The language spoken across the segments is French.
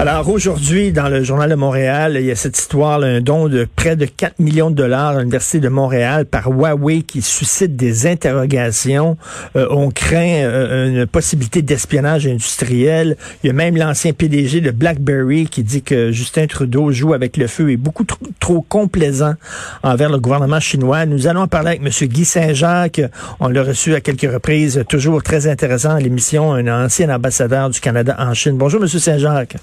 Alors aujourd'hui, dans le Journal de Montréal, il y a cette histoire, un don de près de 4 millions de dollars à l'Université de Montréal par Huawei qui suscite des interrogations. Euh, on craint euh, une possibilité d'espionnage industriel. Il y a même l'ancien PDG de BlackBerry qui dit que Justin Trudeau joue avec le feu et beaucoup trop complaisant envers le gouvernement chinois. Nous allons en parler avec M. Guy Saint-Jacques. On l'a reçu à quelques reprises, toujours très intéressant à l'émission, un ancien ambassadeur du Canada en Chine. Bonjour, M. Saint-Jacques.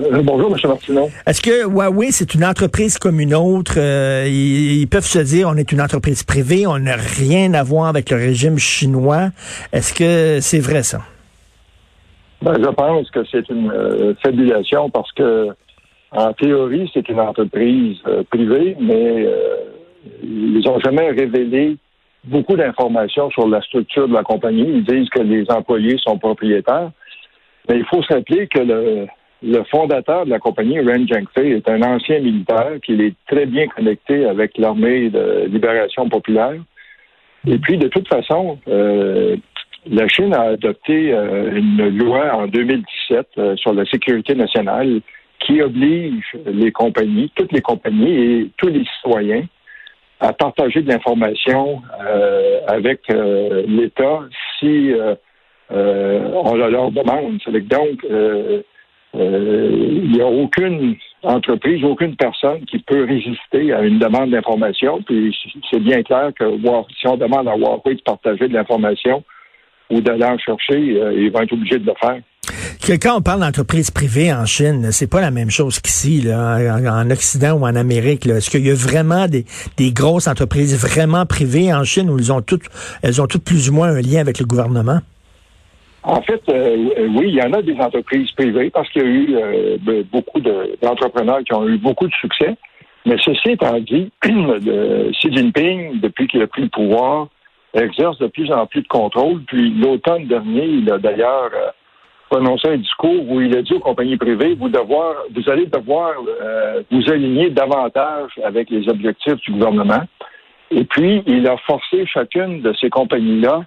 Euh, bonjour, M. Martineau. Est-ce que Huawei, c'est une entreprise comme une autre? Euh, ils, peuvent se dire, on est une entreprise privée, on n'a rien à voir avec le régime chinois. Est-ce que c'est vrai, ça? Ben, je pense que c'est une euh, fabulation parce que, en théorie, c'est une entreprise privée, mais ils n'ont jamais révélé beaucoup d'informations sur la structure de la compagnie. Ils disent que les employés sont propriétaires. Mais il faut se rappeler que le, le fondateur de la compagnie, Ren Zhengfei, est un ancien militaire qui est très bien connecté avec l'armée de libération populaire. Et puis, de toute façon, euh, la Chine a adopté euh, une loi en 2017 euh, sur la sécurité nationale qui oblige les compagnies, toutes les compagnies et tous les citoyens à partager de l'information avec l'État si on leur demande. Donc, il n'y a aucune entreprise, aucune personne qui peut résister à une demande d'information. Puis c'est bien clair que si on demande à Huawei de partager de l'information ou d'aller en chercher, euh, ils vont être obligés de le faire. quand on parle d'entreprise privée en Chine, c'est pas la même chose qu'ici, en, Occident ou en Amérique. Est-ce qu'il y a vraiment des, grosses entreprises vraiment privées en Chine où ont toutes, elles ont toutes plus ou moins un lien avec le gouvernement? En fait, euh, oui, il y en a des entreprises privées parce qu'il y a eu euh, beaucoup d'entrepreneurs qui ont eu beaucoup de succès. Mais ceci étant dit, Xi Jinping, depuis qu'il a pris le pouvoir, exerce de plus en plus de contrôle. Puis l'automne dernier, il a d'ailleurs euh, prononcé un discours où il a dit aux compagnies privées, vous, devoir, vous allez devoir vous aligner davantage avec les objectifs du gouvernement. Et puis, il a forcé chacune de ces compagnies-là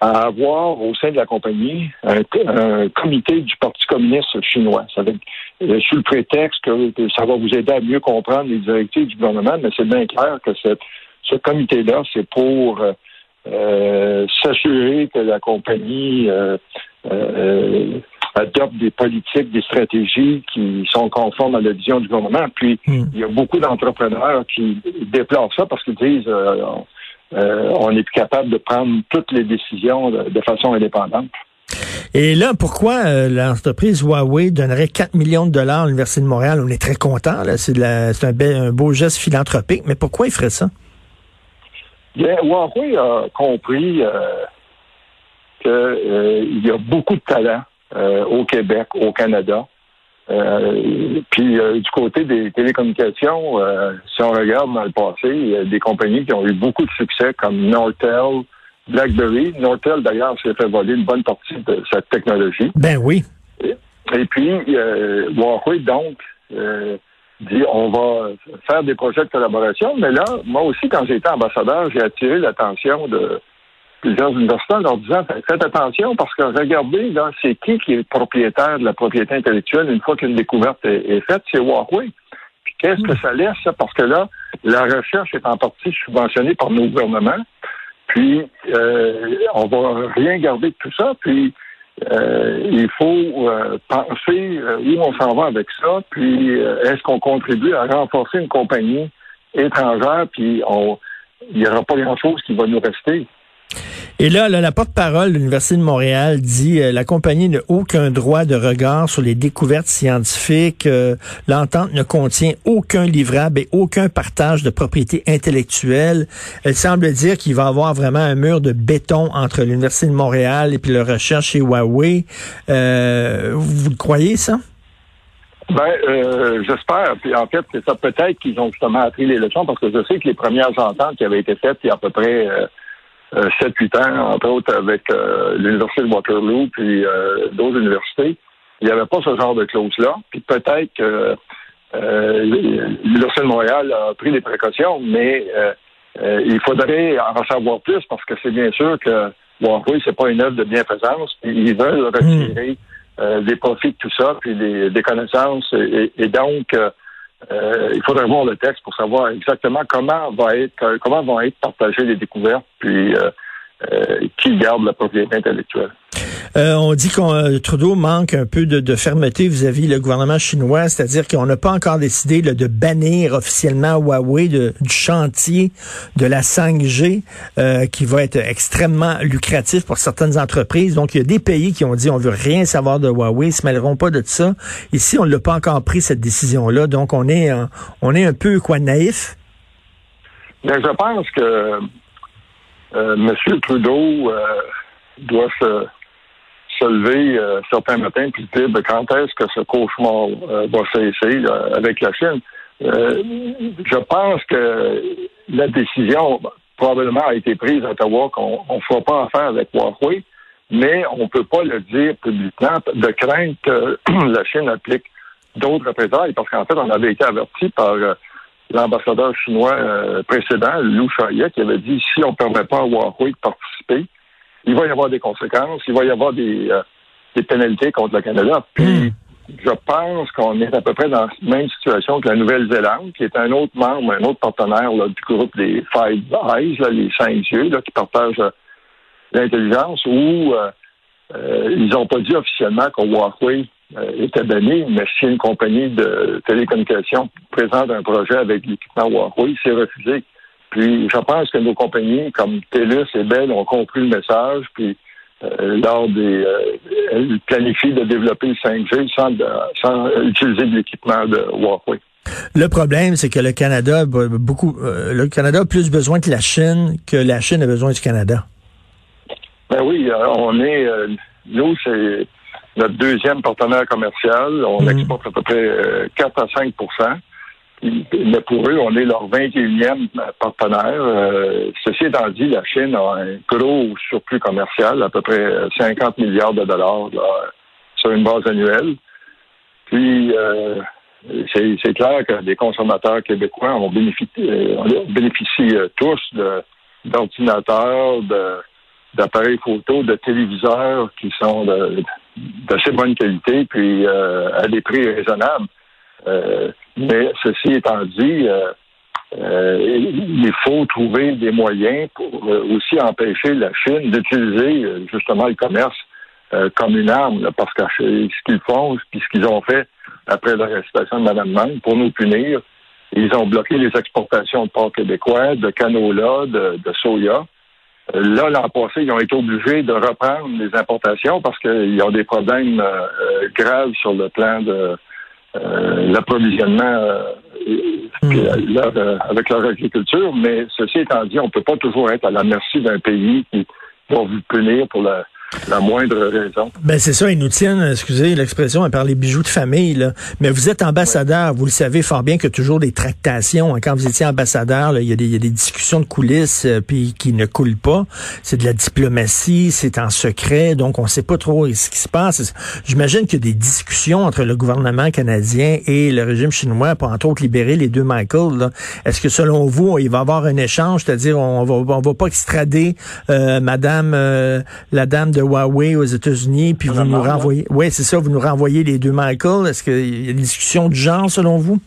à avoir au sein de la compagnie un, comité du Parti communiste chinois. Ça va euh, sous le prétexte que, ça va vous aider à mieux comprendre les directives du gouvernement, mais c'est bien clair que ce comité-là, c'est pour euh, s'assurer que la compagnie euh, adopte des politiques, des stratégies qui sont conformes à la vision du gouvernement. Puis, hmm. il y a beaucoup d'entrepreneurs qui déplorent ça parce qu'ils disent euh, on est plus capable de prendre toutes les décisions de, façon indépendante. Et là, pourquoi euh, l'entreprise Huawei donnerait 4 millions de dollars à l'Université de Montréal? On est très content, c'est un, beau geste philanthropique, mais pourquoi il ferait ça? Bien, Huawei a compris euh, qu'il y a beaucoup de talent au Québec, au Canada. Euh, puis euh, du côté des télécommunications, euh, si on regarde dans le passé, il y a des compagnies qui ont eu beaucoup de succès comme Nortel, BlackBerry. Nortel, d'ailleurs, s'est fait voler une bonne partie de cette technologie. Ben oui. Et, puis, Huawei, donc, dit on va faire des projets de collaboration. Mais là, moi aussi, quand j'étais ambassadeur, j'ai attiré l'attention de plusieurs universités en leur disant faites attention parce que regardez, là, c'est qui qui est propriétaire de la propriété intellectuelle une fois qu'une découverte est, faite, c'est Huawei. Puis qu'est-ce que ça laisse, ça? Parce que là, la recherche est en partie subventionnée par nos gouvernements. Puis euh, on va rien garder de tout ça. Puis euh, il faut euh, penser où on s'en va avec ça. Puis est-ce qu'on contribue à renforcer une compagnie étrangère? Puis on il n'y aura pas grand-chose qui va nous rester. Et là, la porte-parole de l'Université de Montréal dit euh, la compagnie n'a aucun droit de regard sur les découvertes scientifiques. Euh, l'entente ne contient aucun livrable et aucun partage de propriété intellectuelle. Elle semble dire qu'il va y avoir vraiment un mur de béton entre l'Université de Montréal et puis la recherche chez Huawei. Euh, vous le croyez, ça? Ben, j'espère. Puis en fait, c'est ça peut-être qu'ils ont justement appris les leçons parce que je sais que les premières ententes qui avaient été faites il y a à peu près 7-8 euh, ans, entre autres avec euh, l'Université de Waterloo puis euh, d'autres universités. Il n'y avait pas ce genre de clause-là. Puis peut-être que l'Université de Montréal a pris des précautions, mais il faudrait en savoir plus parce que c'est bien sûr que Huawei, c'est pas une œuvre de bienfaisance. Ils veulent retirer hmm. des profits de tout ça, puis des, connaissances. Et, donc, il faudrait voir le texte pour savoir exactement comment va être comment vont être partagées les découvertes, puis euh, qui garde la propriété intellectuelle. Euh, on dit que euh, Trudeau manque un peu de, fermeté vis-à-vis le gouvernement chinois, c'est-à-dire qu'on n'a pas encore décidé de bannir officiellement Huawei du chantier de la 5G, qui va être extrêmement lucratif pour certaines entreprises. Donc, il y a des pays qui ont dit on veut rien savoir de Huawei, ils se mêleront pas de ça. Ici, on ne l'a pas encore pris cette décision-là, donc on est on est un peu quoi naïf? Mais je pense que euh, Monsieur Trudeau euh, doit se, se lever euh, certains matins puis dire ben, quand est-ce que ce cauchemar va cesser avec la Chine? je pense que la décision probablement a été prise à Ottawa qu'on ne fera pas affaire avec Huawei, mais on ne peut pas le dire publiquement de crainte que la Chine applique d'autres représailles, parce qu'en fait, on avait été averti par l'ambassadeur chinois euh, précédent, Liu Xiaoye, qui avait dit si on ne permet pas à Huawei de participer, il va y avoir des conséquences, il va y avoir des, euh, des pénalités contre le Canada. Puis, hmm. je pense qu'on est à peu près dans la même situation que la Nouvelle-Zélande, qui est un autre membre, un autre partenaire du groupe des Five Eyes, les cinq yeux, qui partagent euh, l'intelligence, où ils n'ont pas dit officiellement que Huawei était donné, mais si une compagnie de télécommunications présente un projet avec l'équipement Huawei, c'est refusé. Puis je pense que nos compagnies comme TELUS et Bell ont compris le message, puis euh, lors des euh, planifient de développer le 5G sans, sans utiliser de l'équipement de Huawei. Le problème, c'est que le Canada a beaucoup euh, le Canada a plus besoin que la Chine que la Chine a besoin du Canada. Ben oui, on est nous, c'est notre deuxième partenaire commercial. On mhm. exporte à peu près 4 euh, à 5% mais pour eux, on est leur 21e partenaire. Euh, ceci étant dit, la Chine a un gros surplus commercial, à peu près 50 milliards de dollars sur une base annuelle. Puis, euh, c'est clair que les consommateurs québécois ont bénéficié, bénéficient tous d'ordinateurs, d'appareils photo, de téléviseurs qui sont de, d'assez bonne qualité, puis euh, à des prix raisonnables. Euh, mais ceci étant dit, euh, il faut trouver des moyens pour aussi empêcher la Chine d'utiliser justement le commerce comme une arme, parce que ce qu'ils font, puis ce qu'ils ont fait après l'arrestation de Mme Mann, pour nous punir, ils ont bloqué les exportations de porc québécois, de canola, de, de soya. Là, l'an passé, ils ont été obligés de reprendre les importations parce qu'ils ont des problèmes euh, euh, graves sur le plan de euh, l'approvisionnement hmm. avec leur agriculture. Mais ceci étant dit, on ne peut pas toujours être à la merci d'un pays qui va vous punir pour la, la moindre raison. Ben c'est ça, ils nous tiennent, excusez l'expression, par les bijoux de famille. Là. Mais vous êtes ambassadeur, vous le savez fort bien que toujours des tractations. Hein. Quand vous étiez ambassadeur, il y, y, a des discussions de coulisses euh, puis qui ne coulent pas. C'est de la diplomatie, c'est en secret, donc on ne sait pas trop ce qui se passe. J'imagine qu'il y a des discussions entre le gouvernement canadien et le régime chinois pour entre autres libérer les deux Michael. Est-ce que selon vous, il va y avoir un échange, c'est-à-dire on va, on va pas extrader euh, Madame, euh, la dame de Huawei aux États-Unis, puis vous nous renvoyez. Oui, c'est ça, vous nous renvoyez les deux Michael. Est-ce qu'il y a des discussions de genre selon vous?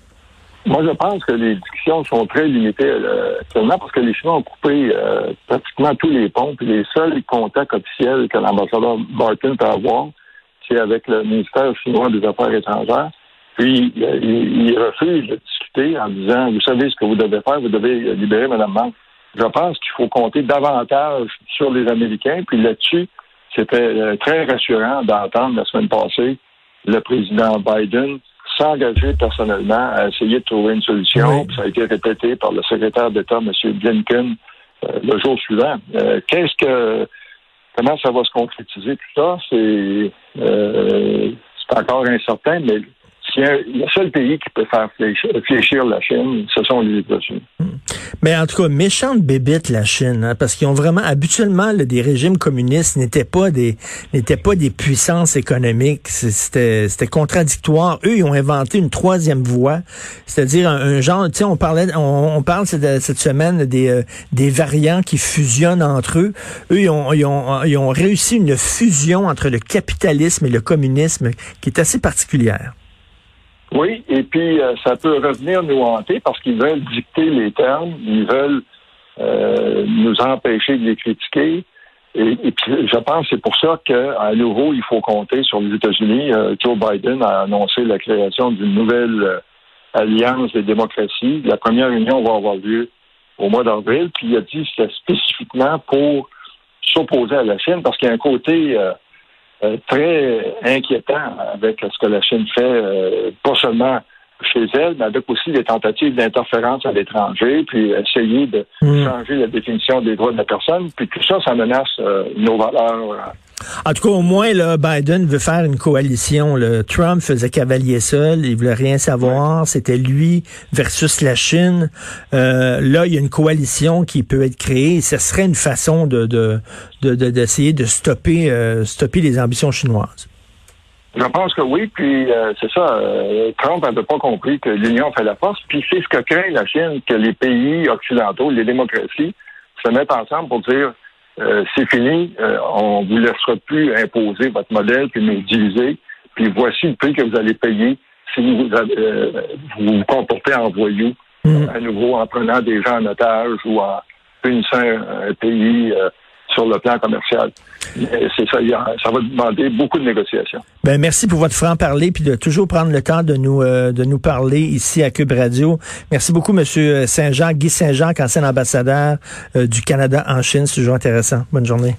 Moi, je pense que les discussions sont très limitées euh, actuellement parce que les Chinois ont coupé euh, pratiquement tous les ponts. Puis les seuls contacts officiels que l'ambassadeur Barton peut avoir, c'est avec le ministère chinois des Affaires étrangères. Puis il, refuse de discuter en disant, vous savez ce que vous devez faire, vous devez libérer Mme Mann. Je pense qu'il faut compter davantage sur les Américains. Puis là-dessus, c'était euh, très rassurant d'entendre la semaine passée le président Biden s'engager personnellement à essayer de trouver une solution. Ça a été répété par le secrétaire d'État, M. Blinken, euh, le jour suivant. Euh, qu'est-ce que comment ça va se concrétiser tout ça? C'est c'est encore incertain, mais le seul pays qui peut faire fléchir, la Chine, ce sont les États-Unis. Mais en tout cas, méchante bébite la Chine, hein, parce qu'ils ont vraiment habituellement des régimes communistes n'étaient pas des n'étaient pas des puissances économiques. C'était c'était contradictoire. Eux, ils ont inventé une troisième voie, c'est-à-dire un, genre. Tu sais, on parlait, on, parle cette, cette semaine des euh, des variants qui fusionnent entre eux. Eux, ils ont, ils ont ils ont réussi une fusion entre le capitalisme et le communisme qui est assez particulière. Oui, et puis euh, ça peut revenir nous hanter parce qu'ils veulent dicter les termes, ils veulent euh, nous empêcher de les critiquer. Et, puis je pense que c'est pour ça qu'à nouveau, il faut compter sur les États-Unis. Euh, Joe Biden a annoncé la création d'une nouvelle alliance des démocraties. La première réunion va avoir lieu au mois d'avril, puis il a dit que c'était spécifiquement pour s'opposer à la Chine parce qu'il y a un côté euh, très inquiétant avec ce que la Chine fait, euh, pas seulement chez elle, mais avec aussi des tentatives d'interférence à l'étranger, puis essayer de hmm. changer la définition des droits de la personne, puis tout ça, ça menace euh, nos valeurs en tout cas, au moins, là, Biden veut faire une coalition. Le Trump faisait cavalier seul, il voulait rien savoir. C'était lui versus la Chine. Euh, là, il y a une coalition qui peut être créée. Ce serait une façon de d'essayer de, stopper euh, stopper les ambitions chinoises. Je pense que oui, puis euh, c'est ça. Trump n'avait pas compris que l'union fait la force, puis c'est ce que craint la Chine, que les pays occidentaux, les démocraties, se mettent ensemble pour dire euh, c'est fini, euh, on vous laissera plus imposer votre modèle puis nous diviser. Puis voici le prix que vous allez payer si vous euh, vous, vous comportez en voyou, mm. à nouveau en prenant des gens en otage ou en punissant un pays sur le plan commercial. C'est ça, ça va demander beaucoup de négociations. Ben merci pour votre franc-parler puis de toujours prendre le temps de nous euh, de nous parler ici à Cube Radio. Merci beaucoup, Monsieur Saint-Jean, Guy Saint-Jean, ancien ambassadeur euh, du Canada en Chine. C'est toujours intéressant. Bonne journée.